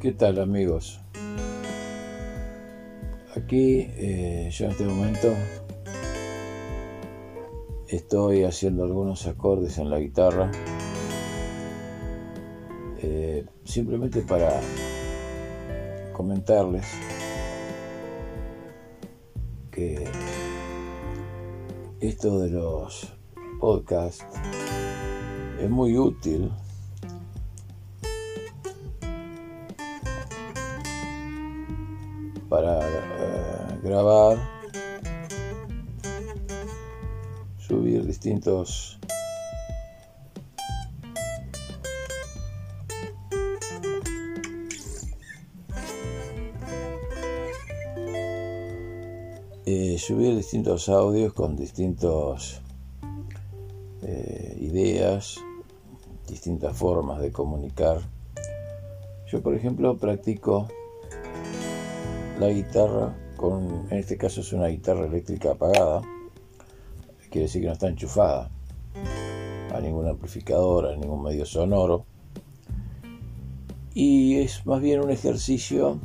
¿Qué tal amigos? Aquí eh, yo en este momento estoy haciendo algunos acordes en la guitarra eh, simplemente para comentarles que esto de los podcasts es muy útil para eh, grabar, subir distintos eh, subir distintos audios con distintos eh, ideas, distintas formas de comunicar. Yo, por ejemplo, practico la guitarra con, en este caso es una guitarra eléctrica apagada, quiere decir que no está enchufada a ningún amplificador, a ningún medio sonoro. Y es más bien un ejercicio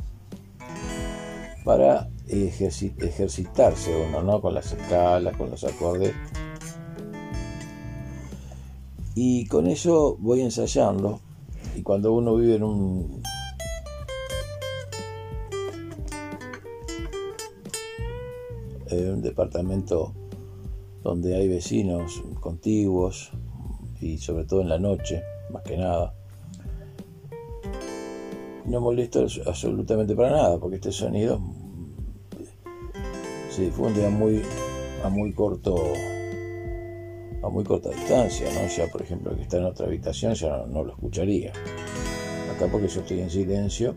para ejercitarse uno, ¿no? Con las escalas, con los acordes. Y con eso voy ensayando. Y cuando uno vive en un en un departamento donde hay vecinos contiguos y sobre todo en la noche, más que nada. No molesto absolutamente para nada porque este sonido se difunde a muy, a muy corto a muy corta distancia, ¿no? Ya por ejemplo que está en otra habitación ya no lo escucharía. Acá porque yo estoy en silencio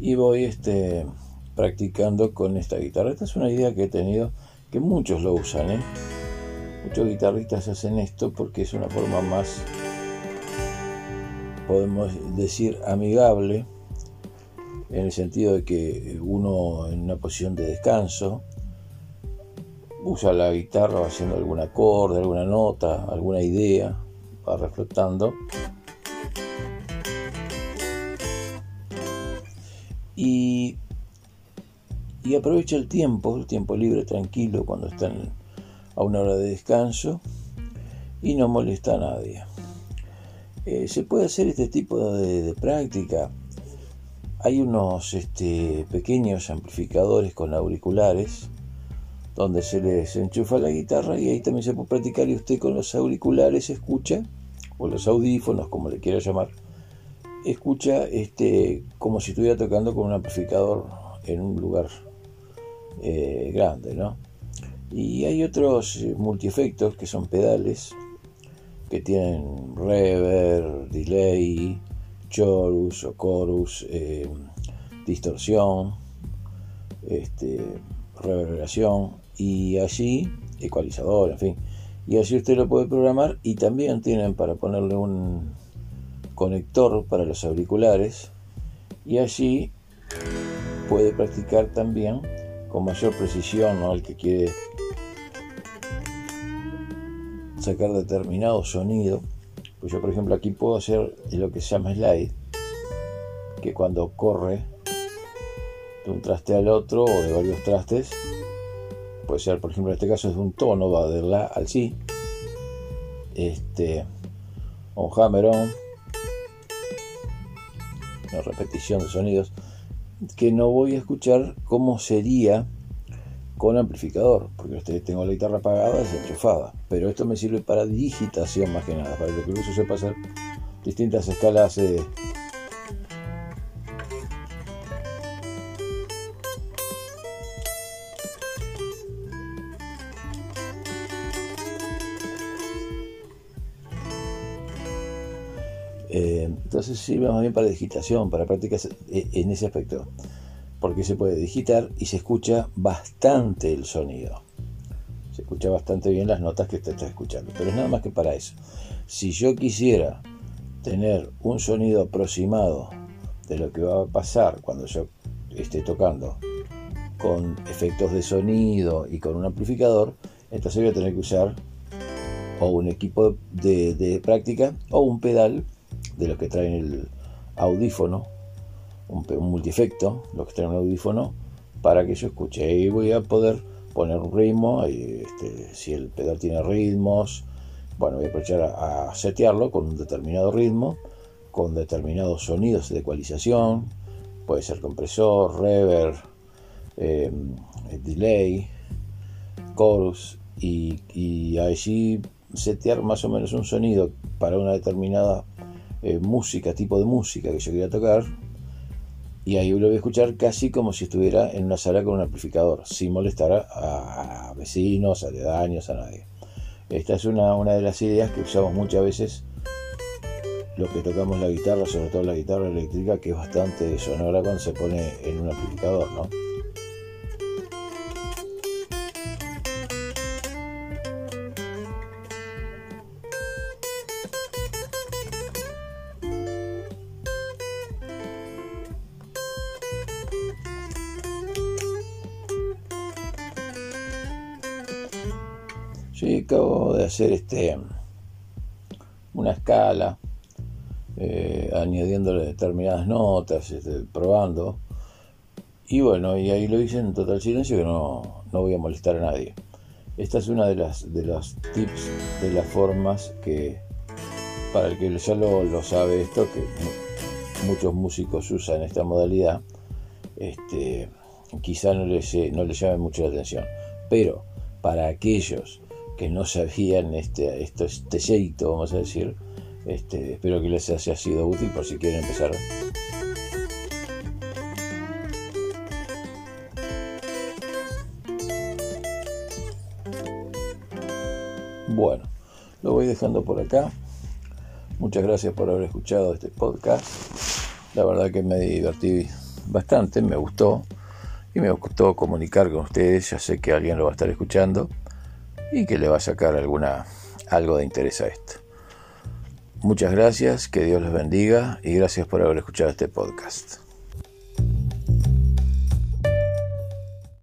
y voy este, practicando con esta guitarra. Esta es una idea que he tenido, que muchos lo usan, ¿eh? Muchos guitarristas hacen esto porque es una forma más, podemos decir, amigable, en el sentido de que uno en una posición de descanso usa la guitarra haciendo algún acorde, alguna nota, alguna idea, va reflotando y, aprovecha el tiempo, el tiempo libre, tranquilo, cuando están a una hora de descanso y no molesta a nadie. Eh, se puede hacer este tipo de, práctica. Hay unos este, pequeños amplificadores con auriculares donde se les enchufa la guitarra y ahí también se puede practicar y usted con los auriculares escucha, o los audífonos, como le quiera llamar, escucha este, como si estuviera tocando con un amplificador en un lugar eh, grande, ¿no? Y hay otros eh, multiefectos que son pedales que tienen reverb, delay, chorus o chorus, eh, distorsión, este, reverberación y allí ecualizador, en fin. Y así usted lo puede programar y también tienen para ponerle un conector para los auriculares y allí puede practicar también con mayor precisión ¿no? al que quiere sacar determinado sonido. Pues yo por ejemplo aquí puedo hacer lo que se llama slide, que cuando corre de un traste al otro o de varios trastes, puede ser por ejemplo en este caso es de un tono, va de la al si, este, un hammer on, una repetición de sonidos, que no voy a escuchar cómo sería con amplificador, porque tengo la guitarra apagada, desenchufada, pero esto me sirve para digitación más que nada, para que el uso sepa hacer distintas escalas de Eh, entonces sirve más bien para digitación, para prácticas eh, en ese aspecto, porque se puede digitar y se escucha bastante el sonido. Se escucha bastante bien las notas que usted está escuchando, pero es nada más que para eso. Si yo quisiera tener un sonido aproximado de lo que va a pasar cuando yo esté tocando con efectos de sonido y con un amplificador, entonces voy a tener que usar o un equipo de, práctica o un pedal de los que traen el audífono, un, un multiefecto, los que traen un audífono, para que yo escuche. Y voy a poder poner un ritmo, este, si el pedal tiene ritmos, bueno, voy a aprovechar a, setearlo con un determinado ritmo, con determinados sonidos de ecualización, puede ser compresor, reverb, em, delay, chorus, y, y allí setear más o menos un sonido para una determinada eh, música, tipo de música que yo quería tocar, y ahí lo voy a escuchar casi como si estuviera en una sala con un amplificador, sin molestar a, a vecinos, aledaños, a nadie. Esta es una, una de las ideas que usamos muchas veces los que tocamos la guitarra, sobre todo la guitarra eléctrica, que es bastante sonora cuando se pone en un amplificador, ¿no? Sí, acabo de hacer este una escala, eh, determinadas notas, este, probando. Y bueno, y ahí lo hice en total silencio que no, voy a molestar a nadie. Esta es una de las de los tips, de las formas que, para el que ya lo, sabe esto, que muchos músicos usan esta modalidad, este, quizá no les, no les llame mucho la atención. Pero para aquellos que no sabían este, este vamos a decir. Este, espero que les haya sido útil por si quieren empezar. Bueno, lo voy dejando por acá. Muchas gracias por haber escuchado este podcast. La verdad que me divertí bastante, me gustó y me gustó comunicar con ustedes. Ya sé que alguien lo va a estar escuchando y que le va a sacar alguna, algo de interés a esto. Muchas gracias, que Dios los bendiga y gracias por haber escuchado este podcast.